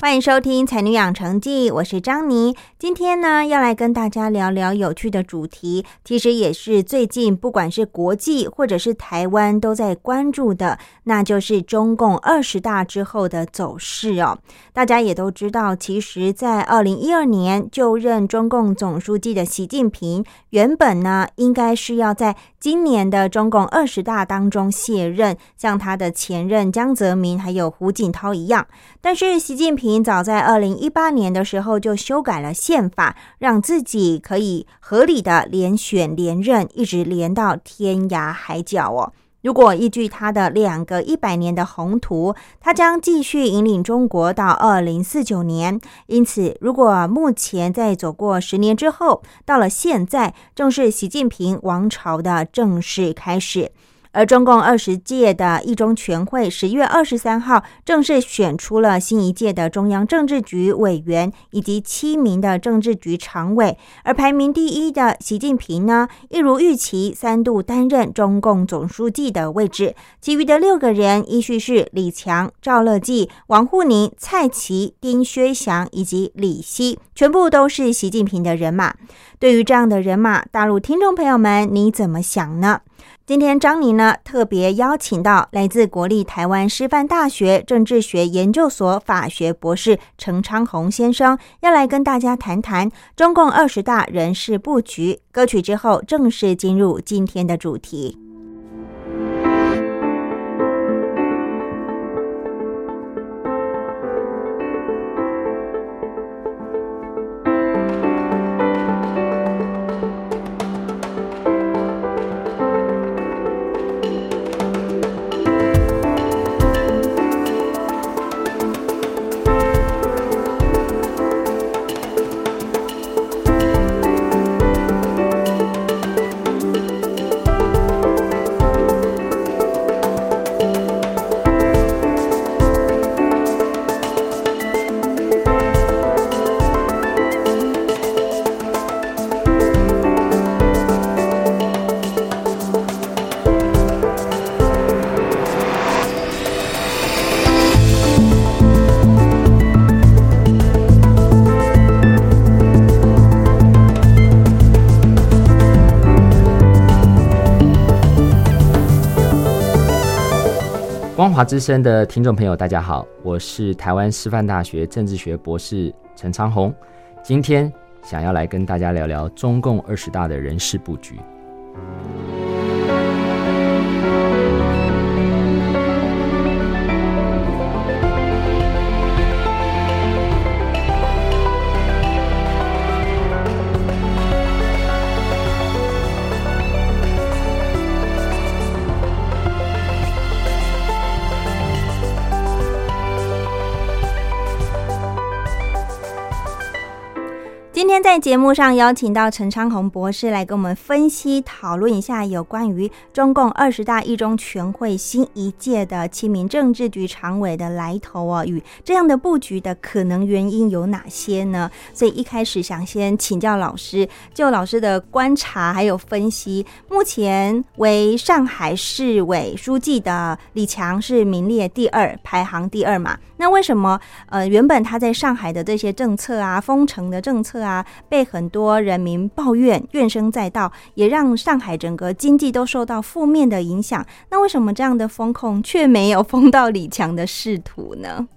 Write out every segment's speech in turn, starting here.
欢迎收听《才女养成记》，我是张妮。今天呢，要来跟大家聊聊有趣的主题，其实也是最近不管是国际或者是台湾都在关注的，那就是中共二十大之后的走势哦。大家也都知道，其实，在二零一二年就任中共总书记的习近平，原本呢，应该是要在今年的中共二十大当中卸任，像他的前任江泽民还有胡锦涛一样。但是习近平早在二零一八年的时候就修改了宪法，让自己可以合理的连选连任，一直连到天涯海角哦。如果依据他的两个一百年的宏图，他将继续引领中国到二零四九年。因此，如果目前在走过十年之后，到了现在，正是习近平王朝的正式开始。而中共二十届的一中全会十月二十三号正式选出了新一届的中央政治局委员以及七名的政治局常委，而排名第一的习近平呢，一如预期三度担任中共总书记的位置，其余的六个人依序是李强、赵乐际、王沪宁、蔡奇、丁薛祥以及李希，全部都是习近平的人马。对于这样的人马，大陆听众朋友们，你怎么想呢？今天张宁呢特别邀请到来自国立台湾师范大学政治学研究所法学博士陈昌宏先生，要来跟大家谈谈中共二十大人事布局。歌曲之后，正式进入今天的主题。之声的听众朋友，大家好，我是台湾师范大学政治学博士陈昌宏，今天想要来跟大家聊聊中共二十大的人事布局。今天在节目上邀请到陈昌宏博士来跟我们分析讨论一下有关于中共二十大一中全会新一届的七名政治局常委的来头啊，与这样的布局的可能原因有哪些呢？所以一开始想先请教老师，就老师的观察还有分析，目前为上海市委书记的李强是名列第二，排行第二嘛？那为什么呃原本他在上海的这些政策啊，封城的政策啊？被很多人民抱怨，怨声载道，也让上海整个经济都受到负面的影响。那为什么这样的风控却没有封到李强的仕途呢？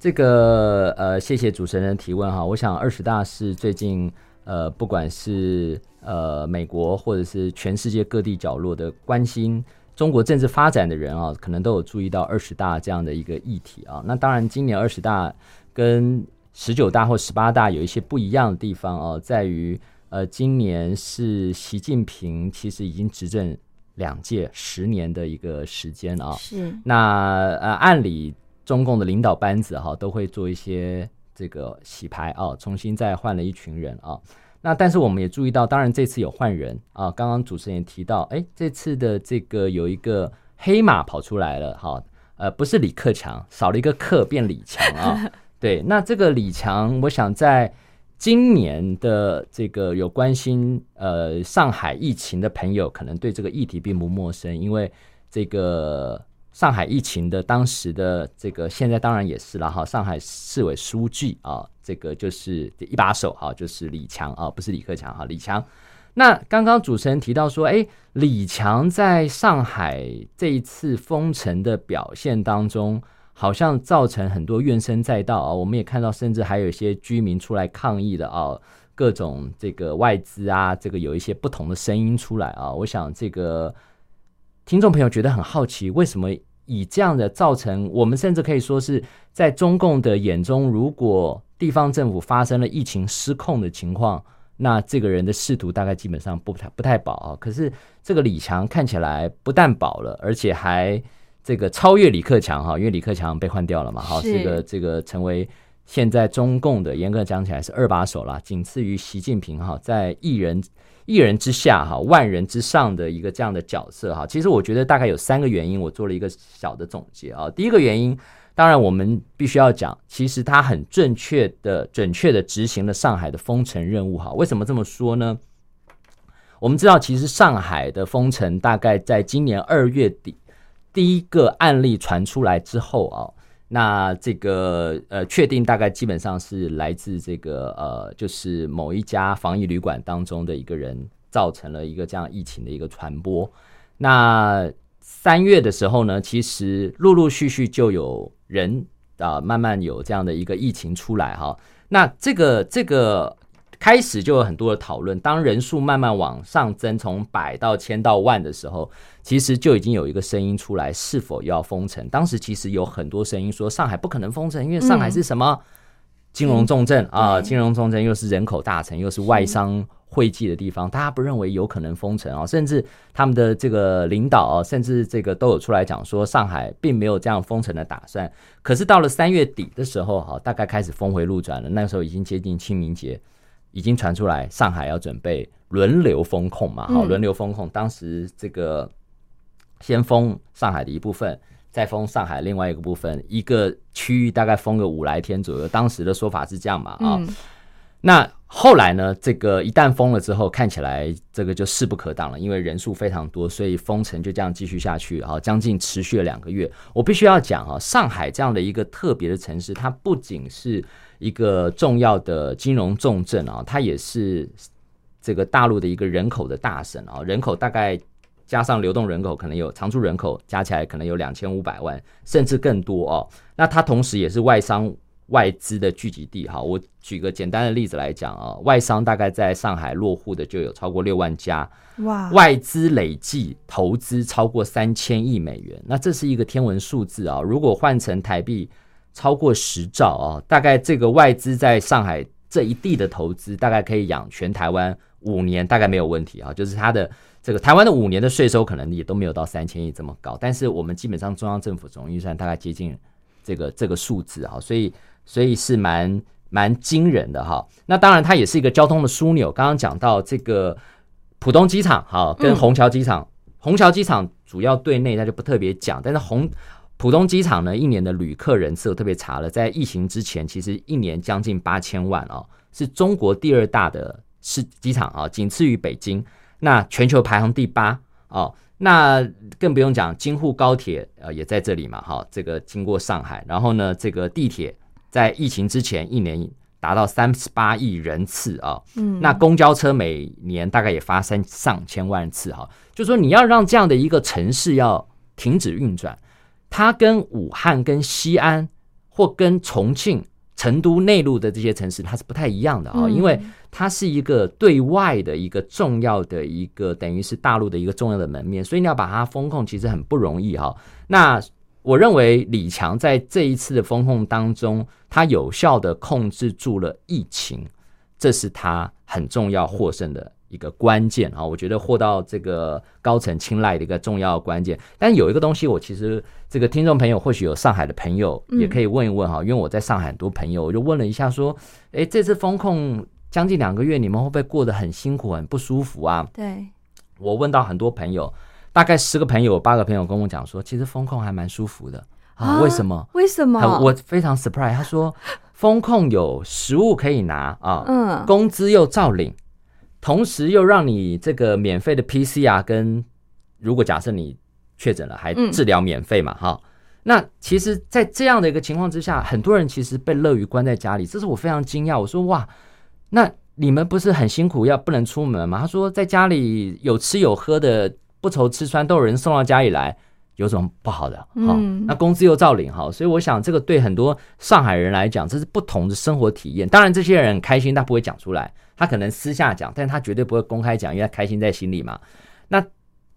这个呃，谢谢主持人的提问哈。我想二十大是最近呃，不管是呃美国或者是全世界各地角落的关心中国政治发展的人啊，可能都有注意到二十大这样的一个议题啊。那当然，今年二十大跟十九大或十八大有一些不一样的地方哦，在于呃，今年是习近平其实已经执政两届十年的一个时间啊。是。那呃，按理中共的领导班子哈都会做一些这个洗牌啊，重新再换了一群人啊。那但是我们也注意到，当然这次有换人啊。刚刚主持人也提到，哎，这次的这个有一个黑马跑出来了，哈，呃，不是李克强，少了一个克变李强啊。对，那这个李强，我想在今年的这个有关心呃上海疫情的朋友，可能对这个议题并不陌生，因为这个上海疫情的当时的这个现在当然也是了哈，上海市委书记啊。这个就是一把手哈，就是李强啊，不是李克强哈，李强。那刚刚主持人提到说，哎，李强在上海这一次封城的表现当中，好像造成很多怨声载道啊。我们也看到，甚至还有一些居民出来抗议的啊，各种这个外资啊，这个有一些不同的声音出来啊。我想这个听众朋友觉得很好奇，为什么以这样的造成，我们甚至可以说是在中共的眼中，如果地方政府发生了疫情失控的情况，那这个人的仕途大概基本上不太不太保啊。可是这个李强看起来不但保了，而且还这个超越李克强哈，因为李克强被换掉了嘛，哈，这个这个成为现在中共的严格讲起来是二把手啦，仅次于习近平哈，在一人一人之下哈，万人之上的一个这样的角色哈。其实我觉得大概有三个原因，我做了一个小的总结啊。第一个原因。当然，我们必须要讲，其实他很正确的、准确的执行了上海的封城任务。哈，为什么这么说呢？我们知道，其实上海的封城大概在今年二月底第一个案例传出来之后啊，那这个呃，确定大概基本上是来自这个呃，就是某一家防疫旅馆当中的一个人造成了一个这样疫情的一个传播。那三月的时候呢，其实陆陆续续就有。人啊，慢慢有这样的一个疫情出来哈，那这个这个开始就有很多的讨论。当人数慢慢往上增，从百到千到万的时候，其实就已经有一个声音出来，是否要封城？当时其实有很多声音说，上海不可能封城，因为上海是什么金融重镇啊，金融重镇又是人口大城，又是外商。汇集的地方，大家不认为有可能封城啊？甚至他们的这个领导啊，甚至这个都有出来讲说，上海并没有这样封城的打算。可是到了三月底的时候，哈，大概开始峰回路转了。那时候已经接近清明节，已经传出来上海要准备轮流封控嘛？好，轮流封控。当时这个先封上海的一部分，再封上海另外一个部分，一个区域大概封个五来天左右。当时的说法是这样嘛？啊。那后来呢？这个一旦封了之后，看起来这个就势不可挡了，因为人数非常多，所以封城就这样继续下去，啊，将近持续了两个月。我必须要讲啊，上海这样的一个特别的城市，它不仅是一个重要的金融重镇啊，它也是这个大陆的一个人口的大省啊，人口大概加上流动人口，可能有常住人口加起来可能有两千五百万，甚至更多哦。那它同时也是外商。外资的聚集地，哈，我举个简单的例子来讲啊，外商大概在上海落户的就有超过六万家，哇，外资累计投资超过三千亿美元，那这是一个天文数字啊！如果换成台币，超过十兆啊，大概这个外资在上海这一地的投资，大概可以养全台湾五年，大概没有问题啊。就是它的这个台湾的五年的税收可能也都没有到三千亿这么高，但是我们基本上中央政府总预算大概接近这个这个数字啊，所以。所以是蛮蛮惊人的哈，那当然它也是一个交通的枢纽。刚刚讲到这个浦东机场哈，跟虹桥机场，虹桥机场主要对内，它就不特别讲。但是虹浦东机场呢，一年的旅客人次我特别查了，在疫情之前，其实一年将近八千万哦，是中国第二大的是机场啊，仅次于北京。那全球排行第八哦，那更不用讲京沪高铁呃也在这里嘛哈，这个经过上海，然后呢这个地铁。在疫情之前一年达到三十八亿人次啊，嗯，那公交车每年大概也发生上千万次哈，就说你要让这样的一个城市要停止运转，它跟武汉、跟西安或跟重庆、成都内陆的这些城市它是不太一样的啊，因为它是一个对外的一个重要的一个等于是大陆的一个重要的门面，所以你要把它封控其实很不容易哈。那我认为李强在这一次的风控当中，他有效的控制住了疫情，这是他很重要获胜的一个关键啊，我觉得获到这个高层青睐的一个重要关键。但有一个东西，我其实这个听众朋友或许有上海的朋友，也可以问一问哈，因为我在上海很多朋友，我就问了一下说，哎，这次风控将近两个月，你们会不会过得很辛苦、很不舒服啊？对，我问到很多朋友，大概十个朋友、八个朋友跟我讲说，其实风控还蛮舒服的啊。为什么？为什么？我非常 surprise，他说风控有食物可以拿啊，嗯，工资又照领。同时又让你这个免费的 PCR 跟，如果假设你确诊了，还治疗免费嘛？哈，那其实，在这样的一个情况之下，很多人其实被乐于关在家里，这是我非常惊讶。我说哇，那你们不是很辛苦，要不能出门吗？他说在家里有吃有喝的，不愁吃穿，都有人送到家里来，有什么不好的？好，那工资又照领，哈，所以我想这个对很多上海人来讲，这是不同的生活体验。当然，这些人开心，他不会讲出来。他可能私下讲，但他绝对不会公开讲，因为他开心在心里嘛。那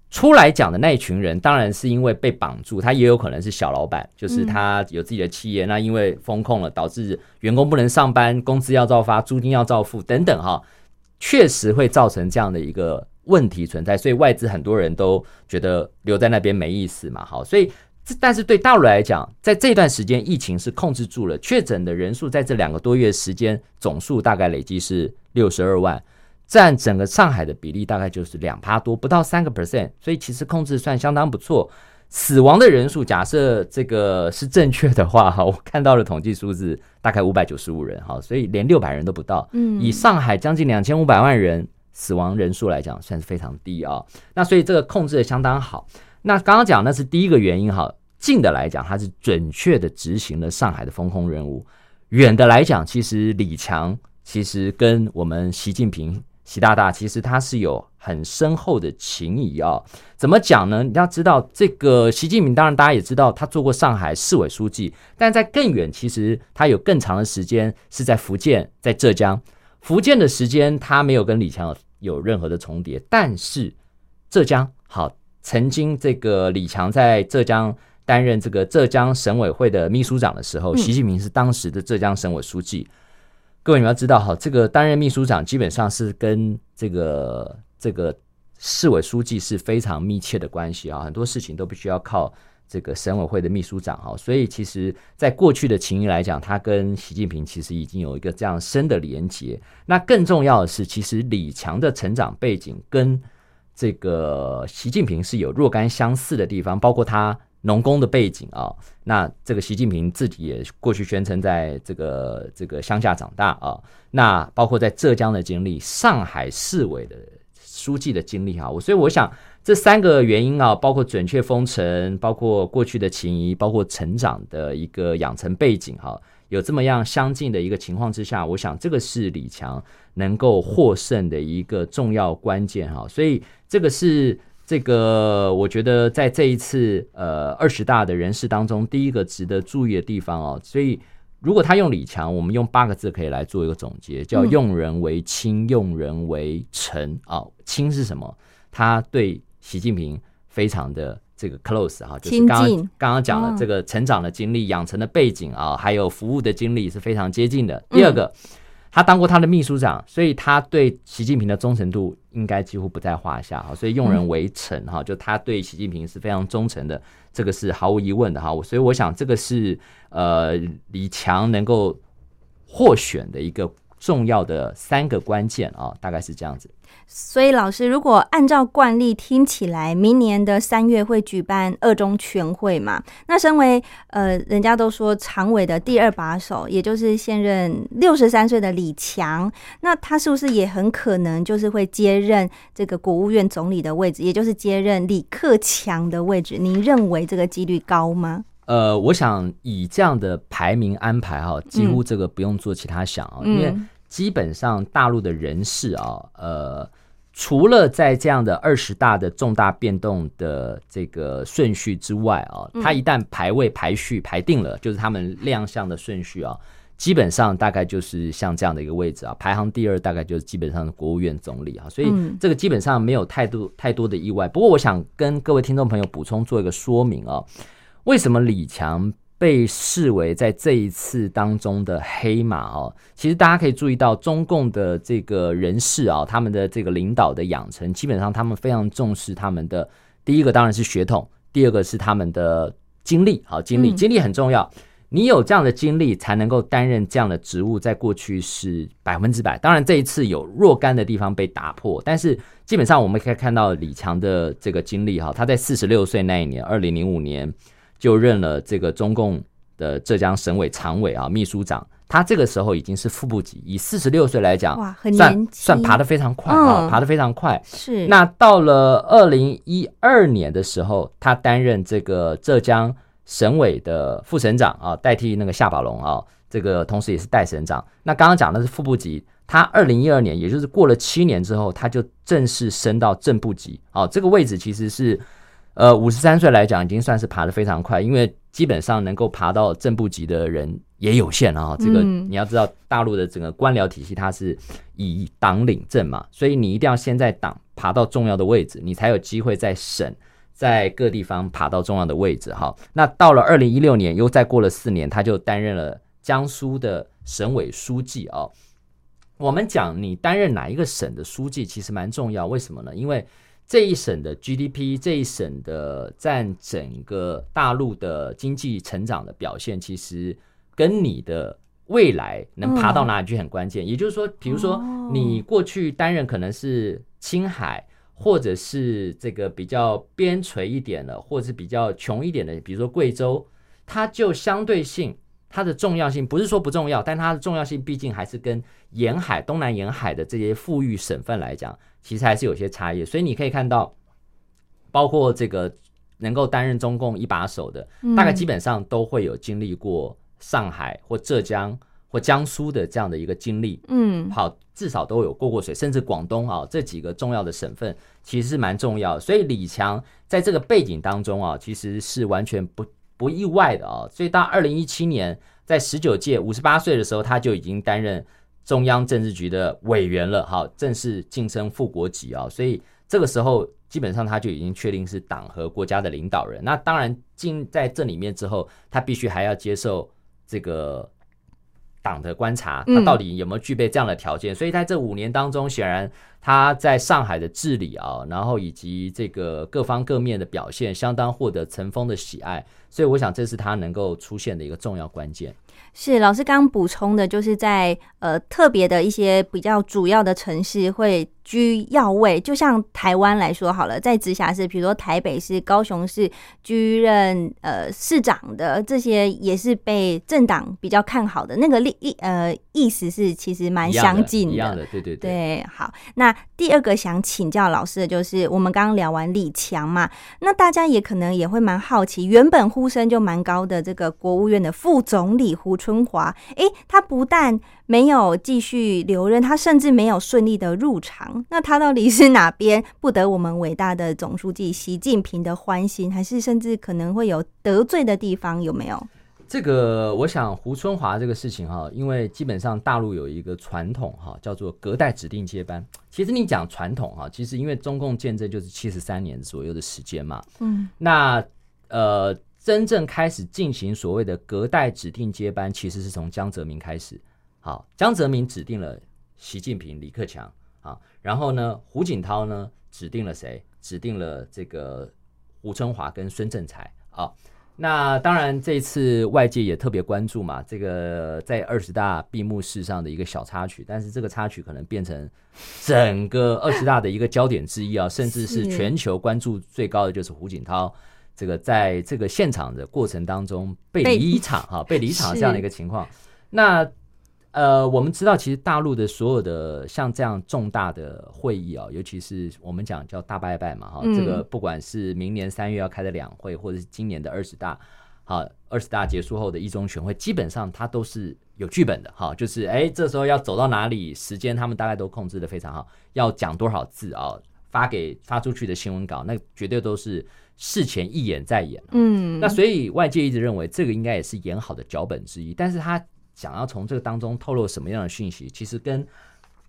出来讲的那一群人，当然是因为被绑住，他也有可能是小老板，就是他有自己的企业，那因为风控了，导致员工不能上班，工资要照发，租金要照付等等哈，确实会造成这样的一个问题存在，所以外资很多人都觉得留在那边没意思嘛，好，所以。但是对大陆来讲，在这段时间疫情是控制住了，确诊的人数在这两个多月时间总数大概累计是六十二万，占整个上海的比例大概就是两趴多，不到三个 percent，所以其实控制算相当不错。死亡的人数假设这个是正确的话，哈，我看到的统计数字大概五百九十五人，哈，所以连六百人都不到。嗯，以上海将近两千五百万人死亡人数来讲，算是非常低啊。那所以这个控制的相当好。那刚刚讲那是第一个原因哈，近的来讲，它是准确的执行了上海的风控任务；远的来讲，其实李强其实跟我们习近平习大大其实他是有很深厚的情谊啊。怎么讲呢？你要知道，这个习近平当然大家也知道，他做过上海市委书记，但在更远，其实他有更长的时间是在福建，在浙江。福建的时间他没有跟李强有任何的重叠，但是浙江好。曾经，这个李强在浙江担任这个浙江省委会的秘书长的时候，习近平是当时的浙江省委书记。各位你们要知道，哈，这个担任秘书长基本上是跟这个这个市委书记是非常密切的关系啊，很多事情都必须要靠这个省委会的秘书长哈。所以，其实在过去的情谊来讲，他跟习近平其实已经有一个这样深的连结。那更重要的是，其实李强的成长背景跟这个习近平是有若干相似的地方，包括他农工的背景啊。那这个习近平自己也过去宣称在这个这个乡下长大啊。那包括在浙江的经历，上海市委的书记的经历哈。我所以我想这三个原因啊，包括准确封城，包括过去的情谊，包括成长的一个养成背景哈。有这么样相近的一个情况之下，我想这个是李强能够获胜的一个重要关键哈，所以这个是这个我觉得在这一次呃二十大的人士当中第一个值得注意的地方哦。所以如果他用李强，我们用八个字可以来做一个总结，叫用人为亲，用人为臣啊。亲是什么？他对习近平非常的。这个 close 哈，就是刚刚刚刚讲的这个成长的经历、养成的背景啊，还有服务的经历是非常接近的。第二个，他当过他的秘书长，所以他对习近平的忠诚度应该几乎不在话下哈。所以用人为臣哈，就他对习近平是非常忠诚的，这个是毫无疑问的哈。所以我想这个是呃李强能够获选的一个重要的三个关键啊，大概是这样子。所以，老师，如果按照惯例，听起来明年的三月会举办二中全会嘛？那身为呃，人家都说常委的第二把手，也就是现任六十三岁的李强，那他是不是也很可能就是会接任这个国务院总理的位置，也就是接任李克强的位置？您认为这个几率高吗？呃，我想以这样的排名安排哈，几乎这个不用做其他想啊，因为基本上大陆的人士啊，呃。除了在这样的二十大的重大变动的这个顺序之外啊，他一旦排位排序排定了，就是他们亮相的顺序啊，基本上大概就是像这样的一个位置啊，排行第二大概就是基本上国务院总理啊，所以这个基本上没有太多太多的意外。不过我想跟各位听众朋友补充做一个说明啊，为什么李强被视为在这一次当中的黑马哦。其实大家可以注意到，中共的这个人士啊，他们的这个领导的养成，基本上他们非常重视他们的第一个当然是血统，第二个是他们的经历。好，经历经历很重要。你有这样的经历，才能够担任这样的职务。在过去是百分之百，当然这一次有若干的地方被打破，但是基本上我们可以看到李强的这个经历哈，他在四十六岁那一年，二零零五年就任了这个中共的浙江省委常委啊秘书长，他这个时候已经是副部级，以四十六岁来讲，哇，很算算爬得非常快啊，爬得非常快。是那到了二零一二年的时候，他担任这个浙江省委的副省长啊，代替那个夏宝龙啊，这个同时也是代省长。那刚刚讲的是副部级，他二零一二年，也就是过了七年之后，他就正式升到正部级。啊，这个位置其实是呃五十三岁来讲，已经算是爬得非常快，因为基本上能够爬到正部级的人也有限啊。这个嗯你要知道，大陆的整个官僚体系它是以党领政嘛，所以你一定要先在党爬到重要的位置，你才有机会在省。在各地方爬到重要的位置，哈，那到了二零一六年，又再过了四年，他就担任了江苏的省委书记哦。我们讲你担任哪一个省的书记，其实蛮重要，为什么呢？因为这一省的 GDP，这一省的占整个大陆的经济成长的表现，其实跟你的未来能爬到哪里去很关键。也就是说，比如说哦你过去担任可能是青海。或者是这个比较边陲一点的，或者是比较穷一点的，比如说贵州，它就相对性它的重要性不是说不重要，但它的重要性毕竟还是跟沿海、东南沿海的这些富裕省份来讲，其实还是有些差异。所以你可以看到，包括这个能够担任中共一把手的，大概基本上都会有经历过上海或浙江或江苏的这样的一个经历。嗯好，至少都有过过水，甚至广东啊这几个重要的省份，其实是蛮重要的。所以李强在这个背景当中啊，其实是完全不不意外的啊。所以到二零一七年，在十九届五十八岁的时候，他就已经担任中央政治局的委员了，好，正式晋升副国级啊。所以这个时候，基本上他就已经确定是党和国家的领导人。那当然进在这里面之后，他必须还要接受这个。党的观察，嗯他到底有没有具备这样的条件？所以在这五年当中，显然他在上海的治理啊，然后以及这个各方各面的表现，相当获得陈峰的喜爱。所以我想，这是他能够出现的一个重要关键。是老师刚补充的，就是在呃特别的一些比较主要的城市会居要位，就像台湾来说好了，在直辖市，比如说台北市、高雄市居任呃市长的这些，也是被政党比较看好的。那个意意呃意思是其实蛮相近的一样的，对对对。对，好，那第二个想请教老师的就是，我们刚刚聊完李强嘛，那大家也可能也会蛮好奇，原本呼声就蛮高的这个国务院的副总理胡春华，诶，他不但没有继续留任，他甚至没有顺利的入场，那他到底是哪边不得我们伟大的总书记习近平的欢心，还是甚至可能会有得罪的地方，有没有？这个，我想胡春华这个事情哈，因为基本上大陆有一个传统哈，叫做隔代指定接班。其实你讲传统哈，其实因为中共建政就是七十三年左右的时间嘛，嗯那呃，真正开始进行所谓的隔代指定接班，其实是从江泽民开始。好，江泽民指定了习近平、李克强啊，然后呢，胡锦涛呢指定了谁？指定了这个胡春华跟孙政才啊。那当然，这次外界也特别关注嘛，这个在二十大闭幕式上的一个小插曲，但是这个插曲可能变成整个二十大的一个焦点之一啊，甚至是是全球关注最高的就是胡锦涛。这个在这个现场的过程当中被被离场哈，被离场这样的一个情况。那呃，我们知道，其实大陆的所有的像这样重大的会议啊，尤其是我们讲叫大拜拜嘛哈，嗯这个不管是明年三月要开的两会，或者是今年的二十大，好，二十大结束后的一中全会，基本上它都是有剧本的哈，就是哎，这时候要走到哪里，时间他们大概都控制的非常好，要讲多少字啊，发给发出去的新闻稿，那绝对都是事前一演再演。嗯，那所以外界一直认为这个应该也是演好的脚本之一，但是他想要从这个当中透露什么样的讯息，其实跟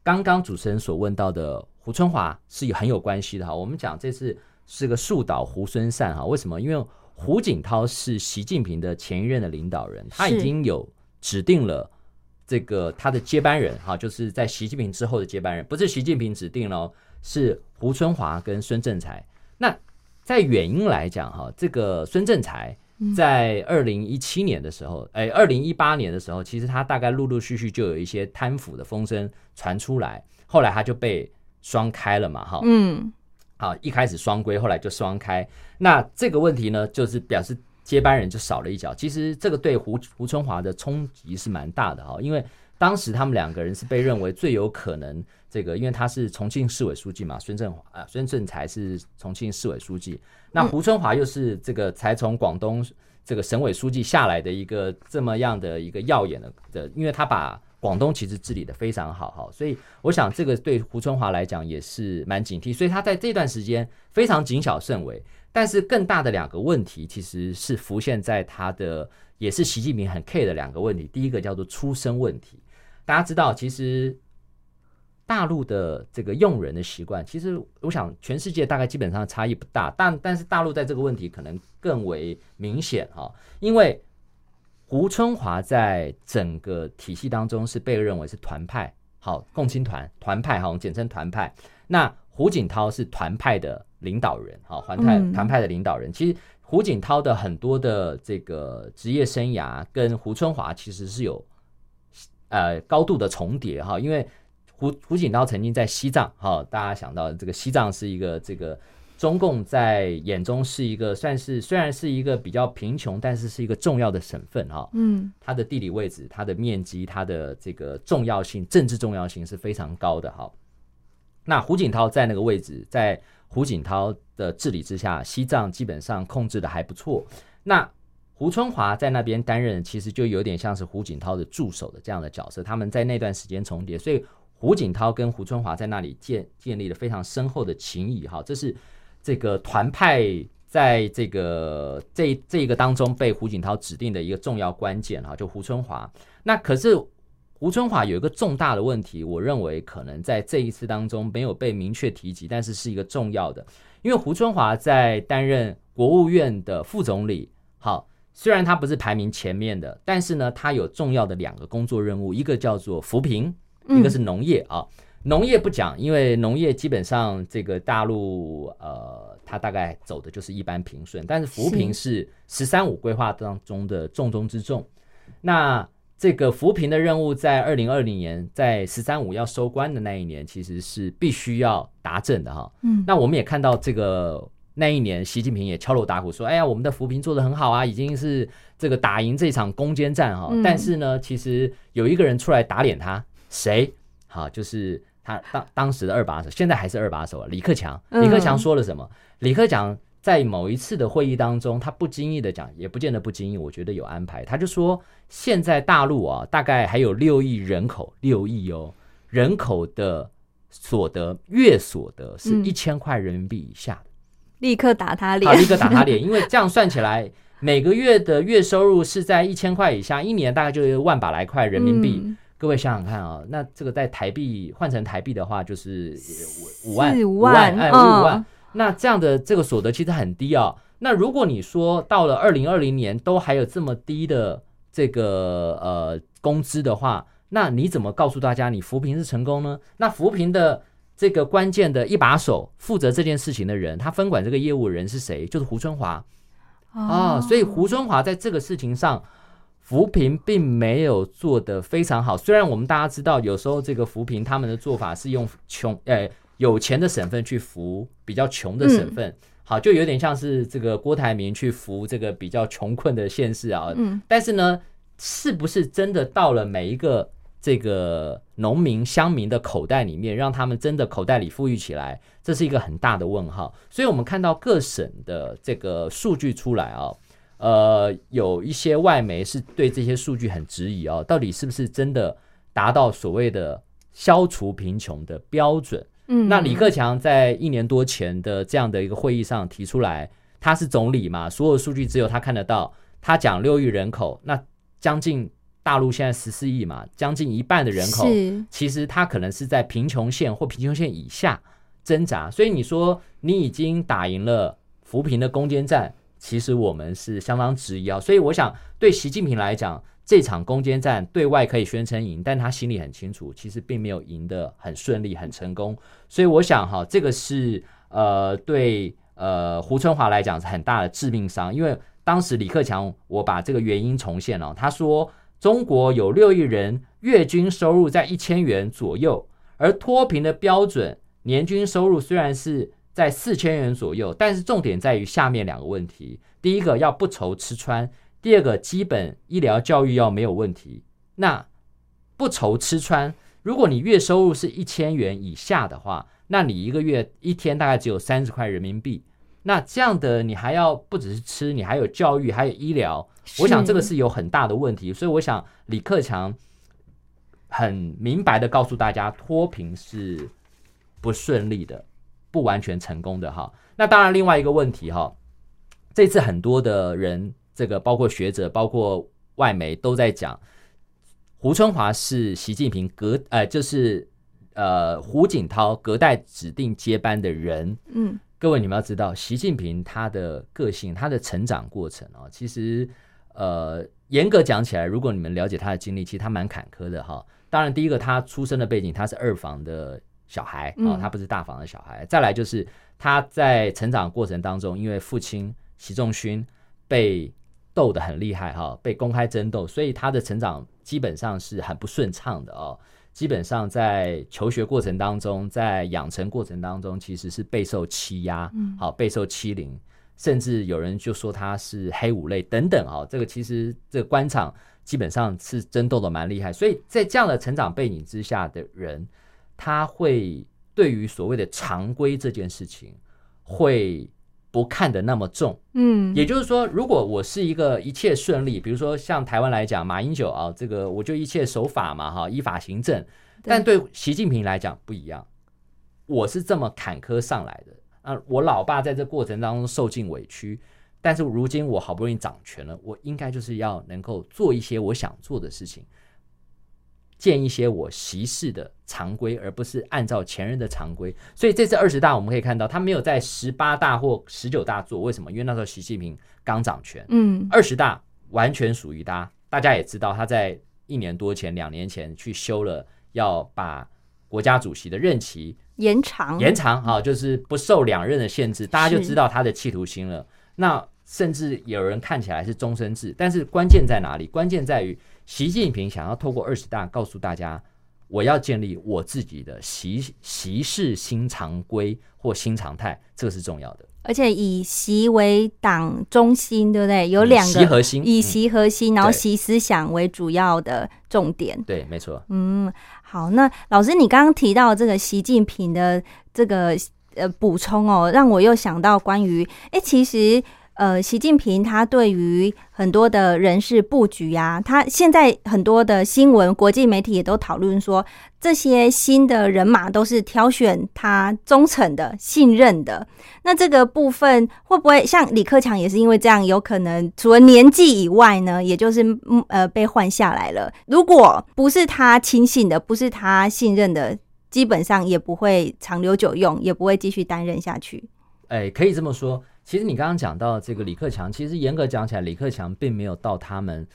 刚刚主持人所问到的胡春华是有很有关系的哈。我们讲这次是个树倒猢狲散哈，为什么？因为胡锦涛是习近平的前一任的领导人，他已经有指定了这个他的接班人，哈，就是在习近平之后的接班人，不是习近平指定了哦，是胡春华跟孙政才。那在原因来讲，哈，这个孙政才在二零一七年的时候，哎，二零一八年的时候，其实他大概陆陆续续就有一些贪腐的风声传出来，后来他就被双开了嘛，哈，嗯，好，一开始双规，后来就双开。那这个问题呢，就是表示接班人就少了一脚。其实这个对胡胡春华的冲击是蛮大的哈，因为当时他们两个人是被认为最有可能这个，因为他是重庆市委书记嘛，孙政华啊，孙政才是重庆市委书记，那胡春华又是这个才从广东这个省委书记下来的一个这么样的一个耀眼的的，因为他把广东其实治理的非常好哈，所以我想这个对胡春华来讲也是蛮警惕，所以他在这段时间非常谨小慎微。但是更大的两个问题其实是浮现在他的，也是习近平很 care 的两个问题。第一个叫做出身问题，大家知道，其实大陆的这个用人的习惯，其实我想全世界大概基本上差异不大，但但是大陆在这个问题可能更为明显哈，因为胡春华在整个体系当中是被认为是团派，好共青团团派哈，我们简称团派。那胡锦涛是团派的领导人，好团派嗯团派的领导人。其实胡锦涛的很多的这个职业生涯跟胡春华其实是有呃高度的重叠哈，因为胡胡锦涛曾经在西藏哈，大家想到这个西藏是一个这个中共在眼中是一个算是虽然是一个比较贫穷，但是是一个重要的省份哈。嗯，它的地理位置、它的面积、它的这个重要性、政治重要性是非常高的哈。那胡锦涛在那个位置，在胡锦涛的治理之下，西藏基本上控制的还不错。那胡春华在那边担任，其实就有点像是胡锦涛的助手的这样的角色，他们在那段时间重叠，所以胡锦涛跟胡春华在那里建建立了非常深厚的情谊哈，这是这个团派在这个这这一个当中被胡锦涛指定的一个重要关键哈，就胡春华。那可是胡春华有一个重大的问题，我认为可能在这一次当中没有被明确提及，但是是一个重要的，因为胡春华在担任国务院的副总理，好。虽然它不是排名前面的，但是呢，它有重要的两个工作任务，一个叫做扶贫，嗯一个是农业啊。农业不讲，因为农业基本上这个大陆呃，它大概走的就是一般平顺，但是扶贫是“十三五”规划当中的重中之重。那这个扶贫的任务在二零二零年，在“十三五”要收官的那一年，其实是必须要达阵的哈。嗯，那我们也看到这个那一年，习近平也敲锣打鼓说：“哎呀，我们的扶贫做得很好啊，已经是这个打赢这场攻坚战哈。嗯但是呢，其实有一个人出来打脸他，谁？好，就是他当当时的二把手，现在还是二把手啊，李克强。嗯李克强说了什么？李克强在某一次的会议当中，他不经意的讲，也不见得不经意，我觉得有安排。他就说，现在大陆啊，大概还有六亿人口，六亿哦，人口的所得月所得是嗯一千块人民币以下的。立刻打他好，脸，立刻打他脸，因为这样算起来，每个月的月收入是在一千块以下，一年大概就是万把来块人民币。嗯各位想想看啊，那这个在台币换成台币的话，就是五五万四五万哎，五五万嗯。那这样的这个所得其实很低啊。那如果你说到了二零二零年都还有这么低的这个呃工资的话，那你怎么告诉大家你扶贫是成功呢？那扶贫的这个关键的一把手负责这件事情的人，他分管这个业务的人是谁？就是胡春华。啊，所以胡春华在这个事情上，扶贫并没有做得非常好。虽然我们大家知道，有时候这个扶贫他们的做法是用穷呃有钱的省份去扶比较穷的省份，好，就有点像是这个郭台铭去扶这个比较穷困的县市啊。嗯但是呢，是不是真的到了每一个这个农民乡民的口袋里面，让他们真的口袋里富裕起来，这是一个很大的问号。所以我们看到各省的这个数据出来啊，呃，有一些外媒是对这些数据很质疑哦，到底是不是真的达到所谓的消除贫穷的标准？嗯，那李克强在一年多前的这样的一个会议上提出来，他是总理嘛，所有数据只有他看得到。他讲六亿人口，那将近大陆现在十四亿嘛，将近一半的人口，其实他可能是在贫穷线或贫穷线以下挣扎。所以你说你已经打赢了扶贫的攻坚战，其实我们是相当质疑啊。所以我想，对习近平来讲，这场攻坚战对外可以宣称赢，但他心里很清楚，其实并没有赢得很顺利、很成功。所以我想哈，这个是呃对呃胡春华来讲是很大的致命伤，因为当时李克强，我把这个原因重现了，他说中国有六亿人月均收入在一千元左右，而脱贫的标准年均收入虽然是在四千元左右，但是重点在于下面两个问题：第一个要不愁吃穿。第二个，基本医疗教育要没有问题，那不愁吃穿。如果你月收入是一千元以下的话，那你一个月一天大概只有三十块人民币。那这样的你还要不只是吃，你还有教育，还有医疗。我想这个是有很大的问题。所以我想李克强很明白的告诉大家，脱贫是不顺利的，不完全成功的哈。那当然，另外一个问题哈，这次很多的人。这个包括学者、包括外媒都在讲，胡春华是习近平隔呃，就是呃胡锦涛隔代指定接班的人。嗯，各位你们要知道，习近平他的个性、他的成长过程啊，其实呃严格讲起来，如果你们了解他的经历，其实他蛮坎坷的哈。当然，第一个他出生的背景，他是二房的小孩啊，他不是大房的小孩。再来就是他在成长过程当中，因为父亲习仲勋被斗得很厉害哈，被公开争斗，所以他的成长基本上是很不顺畅的哦。基本上在求学过程当中，在养成过程当中，其实是备受欺压，嗯好备受欺凌，甚至有人就说他是黑五类等等啊。这个其实这个官场基本上是争斗的蛮厉害，所以在这样的成长背景之下的人，他会对于所谓的常规这件事情会。不看得那么重，嗯，也就是说，如果我是一个一切顺利，比如说像台湾来讲，马英九啊，这个我就一切守法嘛，哈，依法行政。但对习近平来讲不一样，我是这么坎坷上来的啊，我老爸在这过程当中受尽委屈，但是如今我好不容易掌权了，我应该就是要能够做一些我想做的事情。建一些我习事的常规，而不是按照前人的常规。所以这次二十大，我们可以看到他没有在十八大或十九大做。为什么？因为那时候习近平刚掌权。嗯，二十大完全属于他。大家也知道，他在一年多前、两年前去修了，要把国家主席的任期延长，延长哈，就是不受两任的限制。大家就知道他的企图心了。那甚至有人看起来是终身制，但是关键在哪里？关键在于。习近平想要透过二十大告诉大家，我要建立我自己的习习式新常规或新常态，这个是重要的。而且以习为党中心，对不对？有两个习核心，以习核心，然后习思想为主要的重点。对，没错。嗯，好，那老师，你刚刚提到这个习近平的这个呃补充哦，让我又想到关于，哎，其实。呃，习近平他对于很多的人事布局啊，他现在很多的新闻，国际媒体也都讨论说，这些新的人马都是挑选他忠诚的、信任的。那这个部分会不会像李克强也是因为这样，有可能除了年纪以外呢，也就是呃被换下来了？如果不是他亲信的，不是他信任的，基本上也不会长留久用，也不会继续担任下去。哎，可以这么说。其实你刚刚讲到这个李克强，其实严格讲起来，李克强并没有到他们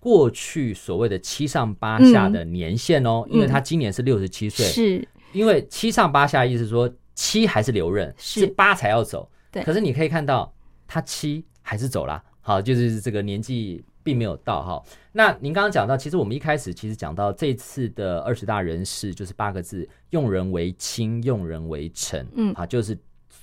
过去所谓的七上八下的年限哦，因为他今年是六十七岁，是因为七上八下意思说七还是留任，是八才要走。对，可是你可以看到他七还是走了，好，就是这个年纪并没有到哈。那您刚刚讲到，其实我们一开始其实讲到这次的二十大人事就是八个字：用人为亲，用人为臣。嗯，啊，就是。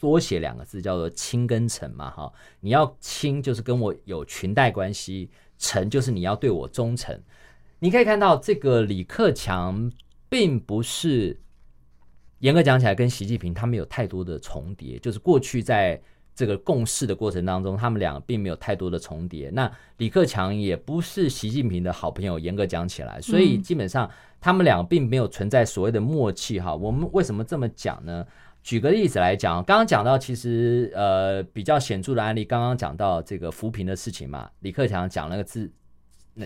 多写两个字叫做亲跟诚嘛，哈，你要亲就是跟我有裙带关系，诚就是你要对我忠诚。你可以看到这个李克强并不是严格讲起来跟习近平他们有太多的重叠，就是过去在这个共事的过程当中，他们俩并没有太多的重叠。那李克强也不是习近平的好朋友，严格讲起来，所以基本上他们俩并没有存在所谓的默契。哈，我们为什么这么讲呢？举个例子来讲，刚刚讲到其实呃比较显著的案例，刚刚讲到这个扶贫的事情嘛，李克强讲那个字，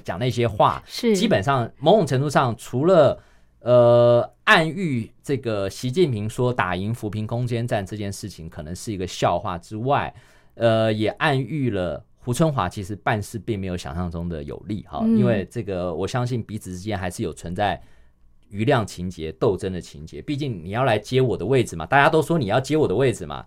讲那些话，是。基本上某种程度上，除了呃暗喻这个习近平说打赢扶贫攻坚战这件事情可能是一个笑话之外，呃，也暗喻了胡春华其实办事并没有想象中的有利哈，嗯。因为这个我相信彼此之间还是有存在余量情节、斗争的情节。毕竟你要来接我的位置嘛，大家都说你要接我的位置嘛，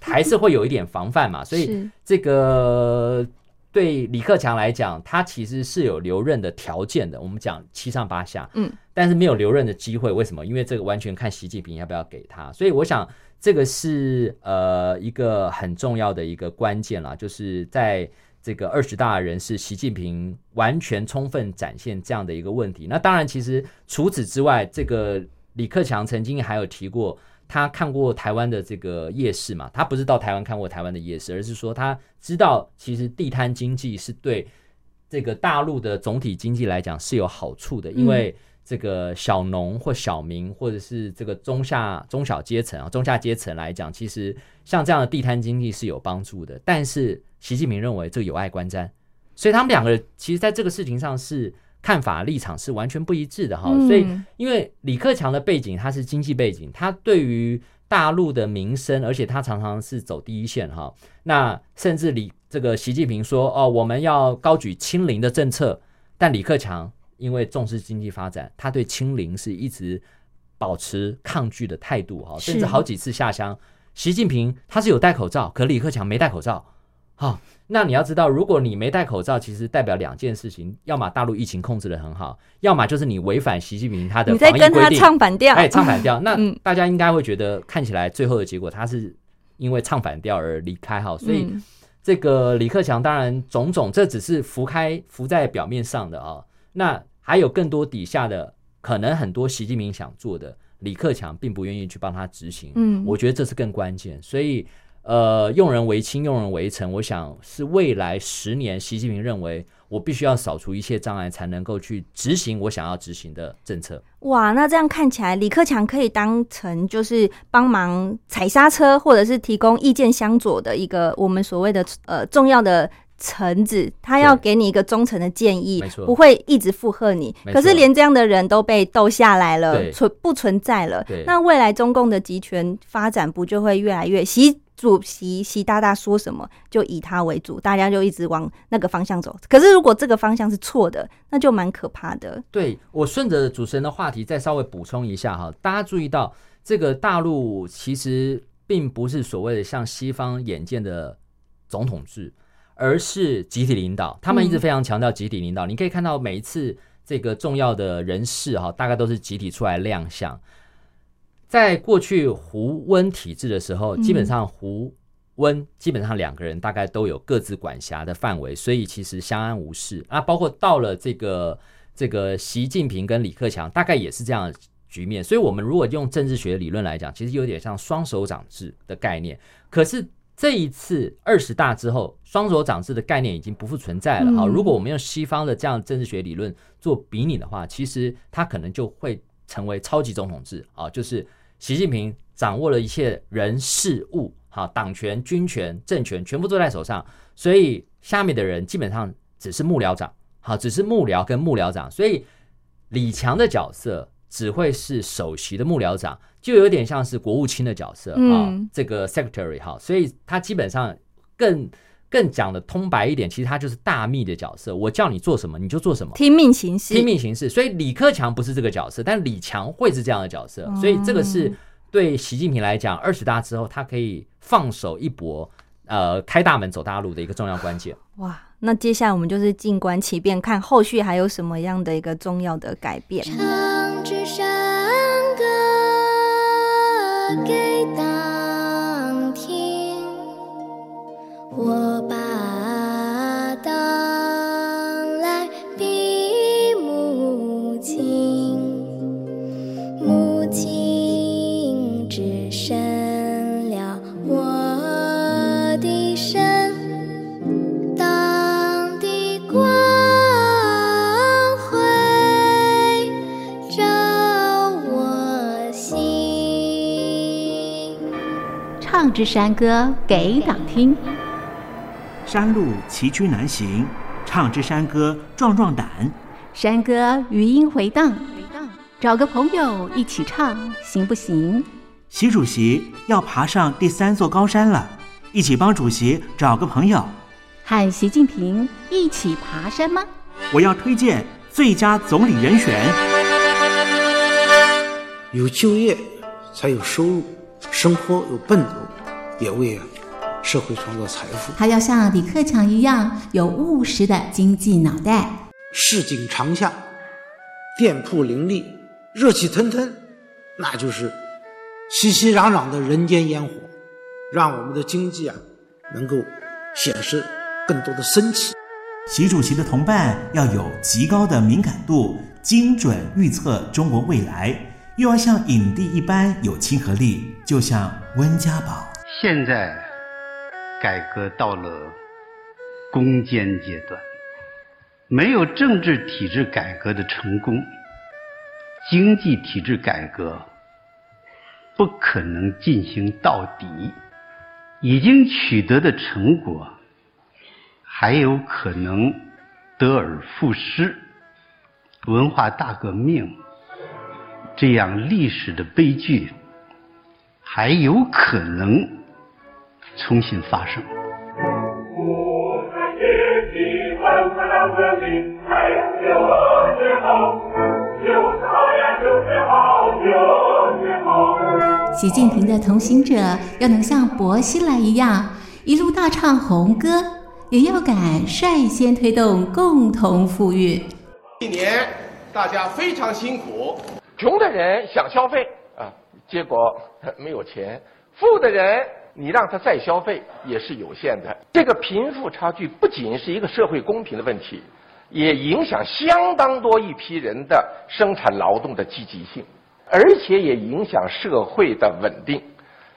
还是会有一点防范嘛。所以这个对李克强来讲，他其实是有留任的条件的。我们讲七上八下，嗯，但是没有留任的机会，为什么？因为这个完全看习近平要不要给他。所以我想，这个是呃一个很重要的一个关键啦，就是在这个二十大人士习近平完全充分展现这样的一个问题。那当然，其实除此之外，这个李克强曾经还有提过。他看过台湾的这个夜市嘛？他不是到台湾看过台湾的夜市，而是说他知道其实地摊经济是对这个大陆的总体经济来讲是有好处的，因为这个小农或小民或者是这个中下中小阶层啊，中下阶层来讲，其实像这样的地摊经济是有帮助的。但是习近平认为这有碍观瞻，所以他们两个其实在这个事情上是看法立场是完全不一致的哈。嗯所以因为李克强的背景，他是经济背景，他对于大陆的民生，而且他常常是走第一线哈。那甚至李这个习近平说哦，我们要高举清零的政策，但李克强因为重视经济发展，他对清零是一直保持抗拒的态度哈，甚至好几次下乡，习近平他是有戴口罩，可李克强没戴口罩。好、那你要知道，如果你没戴口罩，其实代表两件事情：要么大陆疫情控制的很好，要么就是你违反习近平他的你在跟他防疫规定。唱反调，哎，唱反调。那嗯大家应该会觉得，看起来最后的结果，他是因为唱反调而离开哈。所以嗯这个李克强当然种种，这只是浮开浮在表面上的啊。那还有更多底下的，可能很多习近平想做的，李克强并不愿意去帮他执行。嗯我觉得这是更关键。所以，呃，用人为亲，用人为臣，我想是未来十年，习近平认为我必须要扫除一切障碍，才能够去执行我想要执行的政策。哇，那这样看起来，李克强可以当成就是帮忙踩刹车，或者是提供意见相左的一个我们所谓的呃重要的臣子，他要给你一个忠诚的建议不会一直附和你。可是连这样的人都被斗下来了，存不存在了？那未来中共的集权发展不就会越来越习？主席习大大说什么，就以他为主，大家就一直往那个方向走。可是如果这个方向是错的，那就蛮可怕的。对我顺着主持人的话题再稍微补充一下哈，大家注意到这个大陆其实并不是所谓的像西方眼见的总统制，而是集体领导。他们一直非常强调集体领导。你可以看到每一次这个重要的人士哈，大概都是集体出来亮相。在过去胡温体制的时候，嗯基本上胡温基本上两个人大概都有各自管辖的范围，所以其实相安无事啊。包括到了这个这个习近平跟李克强，大概也是这样的局面。所以，我们如果用政治学理论来讲，其实有点像双手掌制的概念。可是这一次二十大之后，双手掌制的概念已经不复存在了。啊。嗯如果我们用西方的这样政治学理论做比拟的话，其实它可能就会成为超级总统制。啊，就是习近平掌握了一切人事物，好，党权、军权、政权全部都在手上，所以下面的人基本上只是幕僚长，好，只是幕僚跟幕僚长，所以李强的角色只会是首席的幕僚长，就有点像是国务卿的角色啊、嗯这个 secretary 哈，所以他基本上更更讲的通白一点，其实他就是大秘的角色，我叫你做什么你就做什么。听命行事，听命行事，所以李克强不是这个角色，但李强会是这样的角色，所以这个是对习近平来讲，二十大之后他可以放手一搏，呃，开大门走大路的一个重要关键。哇，那接下来我们就是静观其变，看后续还有什么样的一个重要的改变。唱支山歌给唱支山歌给党听。山路崎岖难行，唱支山歌壮壮胆。山歌余音回荡，找个朋友一起唱，行不行？习主席要爬上第三座高山了，一起帮主席找个朋友。和习近平一起爬山吗？我要推荐最佳总理人选。有就业，才有收入，生活有奔头，也为社会创造财富。他要像李克强一样有务实的经济脑袋。市井长巷，店铺林立，热气腾腾，那就是熙熙攘攘的人间烟火，让我们的经济啊能够显示更多的生气。习主席的同伴要有极高的敏感度，精准预测中国未来，又要像影帝一般有亲和力，就像温家宝。现在改革到了攻坚阶段，没有政治体制改革的成功，经济体制改革不可能进行到底。已经取得的成果，还有可能得而复失。文化大革命这样历史的悲剧，还有可能重新发生。习近平的同行者要能像薄熙来一样一路大唱红歌，也要敢率先推动共同富裕。一年大家非常辛苦，穷的人想消费啊，结果没有钱；富的人你让他再消费也是有限的。这个贫富差距不仅是一个社会公平的问题，也影响相当多一批人的生产劳动的积极性，而且也影响社会的稳定。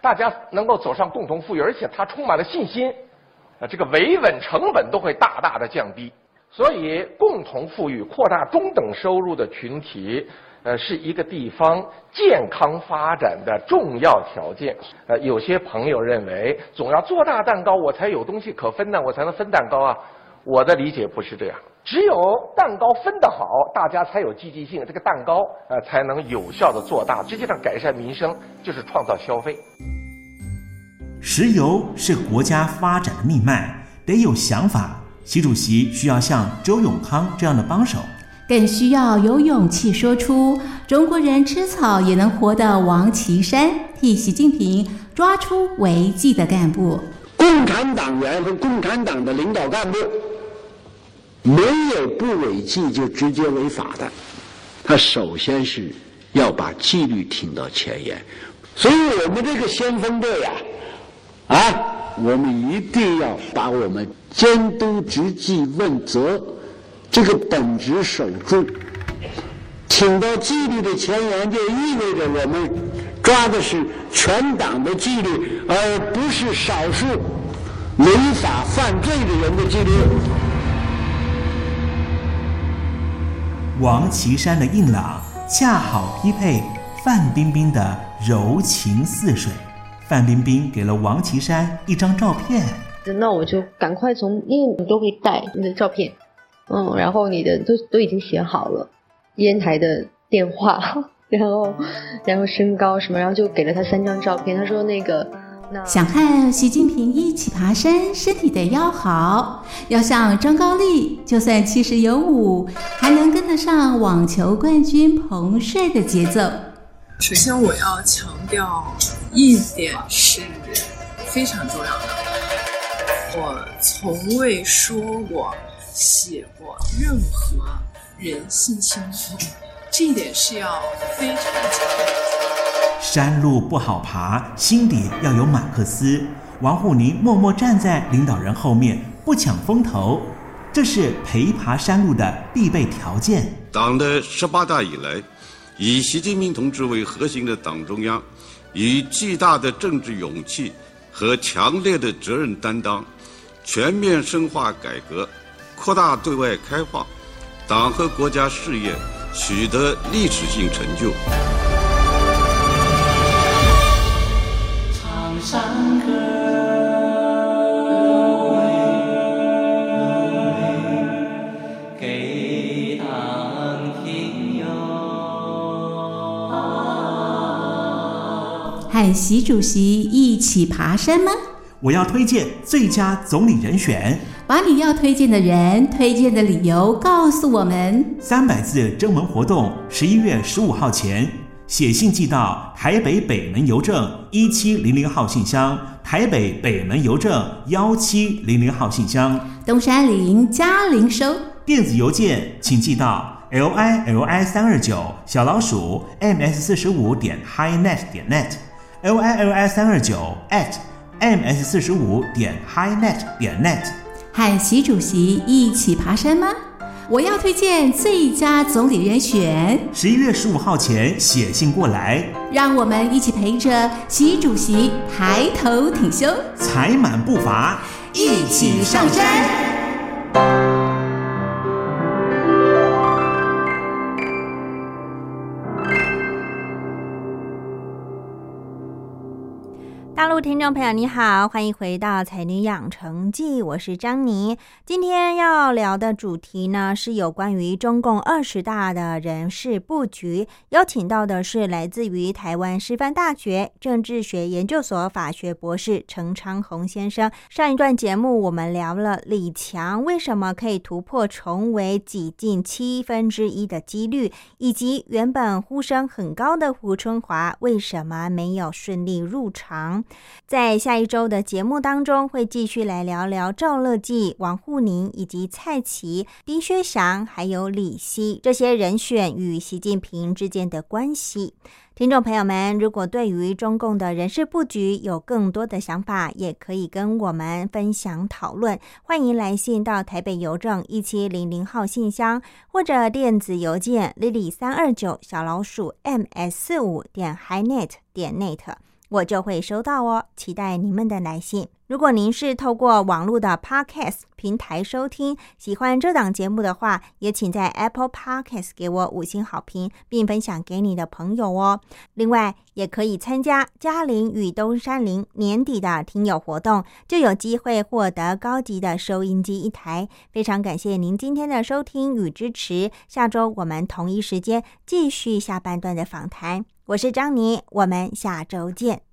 大家能够走上共同富裕，而且他充满了信心，啊，这个维稳成本都会大大的降低。所以，共同富裕、扩大中等收入的群体，呃，是一个地方健康发展的重要条件。呃，有些朋友认为，总要做大蛋糕，我才有东西可分呢，我才能分蛋糕啊。我的理解不是这样，只有蛋糕分得好，大家才有积极性，这个蛋糕呃才能有效的做大，实际上改善民生就是创造消费。石油是国家发展的命脉，得有想法。习主席需要像周永康这样的帮手，更需要有勇气说出“中国人吃草也能活”的王岐山，替习近平抓出违纪的干部。共产党员和共产党的领导干部，没有不违纪就直接违法的，他首先是要把纪律挺到前沿。所以我们这个先锋队呀，啊。我们一定要把我们监督执纪问责这个本职守住，挺到纪律的前沿，就意味着我们抓的是全党的纪律，而不是少数违法犯罪的人的纪律。王岐山的硬朗，恰好匹配范冰冰的柔情似水。范冰冰给了王岐山一张照片，那我就赶快从，因为你都会带你的照片，嗯，然后你的都都已经写好了，烟台的电话，然后然后身高什么，然后就给了他三张照片。他说那个，想和习近平一起爬山，身体得要好，要像张高丽，就算七十有五，还能跟得上网球冠军彭帅的节奏。首先，我要强调一点是非常重要的，我从未说过、写过任何人性清楚，这一点是要非常强调。山路不好爬，心底要有马克思。王沪宁默默站在领导人后面，不抢风头，这是陪爬山路的必备条件。党的十八大以来。以习近平同志为核心的党中央，以巨大的政治勇气和强烈的责任担当，全面深化改革，扩大对外开放，党和国家事业取得历史性成就。唱山歌。和习主席一起爬山吗？我要推荐最佳总理人选，把你要推荐的人、推荐的理由告诉我们。三百字征文活动，十一月十五号前写信寄到台北北门邮政一七零零号信箱，台北北门邮政幺七零零号信箱，东山林嘉玲收。电子邮件请寄到 l i l i 三二九小老鼠 m s 四十五点 highnet 点 net l i l i 三二九 at m s 四十五点 highnet 点 net。和习主席一起爬山吗？我要推荐最佳总理人选，十一月十五号前写信过来，让我们一起陪着习主席抬头挺胸，踩满步伐，一起上山。大陆听众朋友，你好，欢迎回到《才女养成记》，我是张妮。今天要聊的主题呢，是有关于中共二十大的人事布局。邀请到的是来自于台湾师范大学政治学研究所法学博士陈昌宏先生。上一段节目我们聊了李强为什么可以突破重围挤进七分之一的几率，以及原本呼声很高的胡春华为什么没有顺利入场。在下一周的节目当中，会继续来聊聊赵乐际、王沪宁以及蔡奇、丁薛祥还有李希这些人选与习近平之间的关系。听众朋友们，如果对于中共的人事布局有更多的想法，也可以跟我们分享讨论。欢迎来信到台北邮政一七零零号信箱，或者电子邮件 lily 三二九小老鼠 ms 四五点 hinet 点 net。我就会收到哦，期待你们的来信。如果您是透过网络的 Podcast 平台收听，喜欢这档节目的话，也请在 Apple Podcast 给我五星好评，并分享给你的朋友哦。另外，也可以参加嘉玲与东山林年底的听友活动，就有机会获得高级的收音机一台。非常感谢您今天的收听与支持，下周我们同一时间继续下半段的访谈。我是张妮，我们下周见。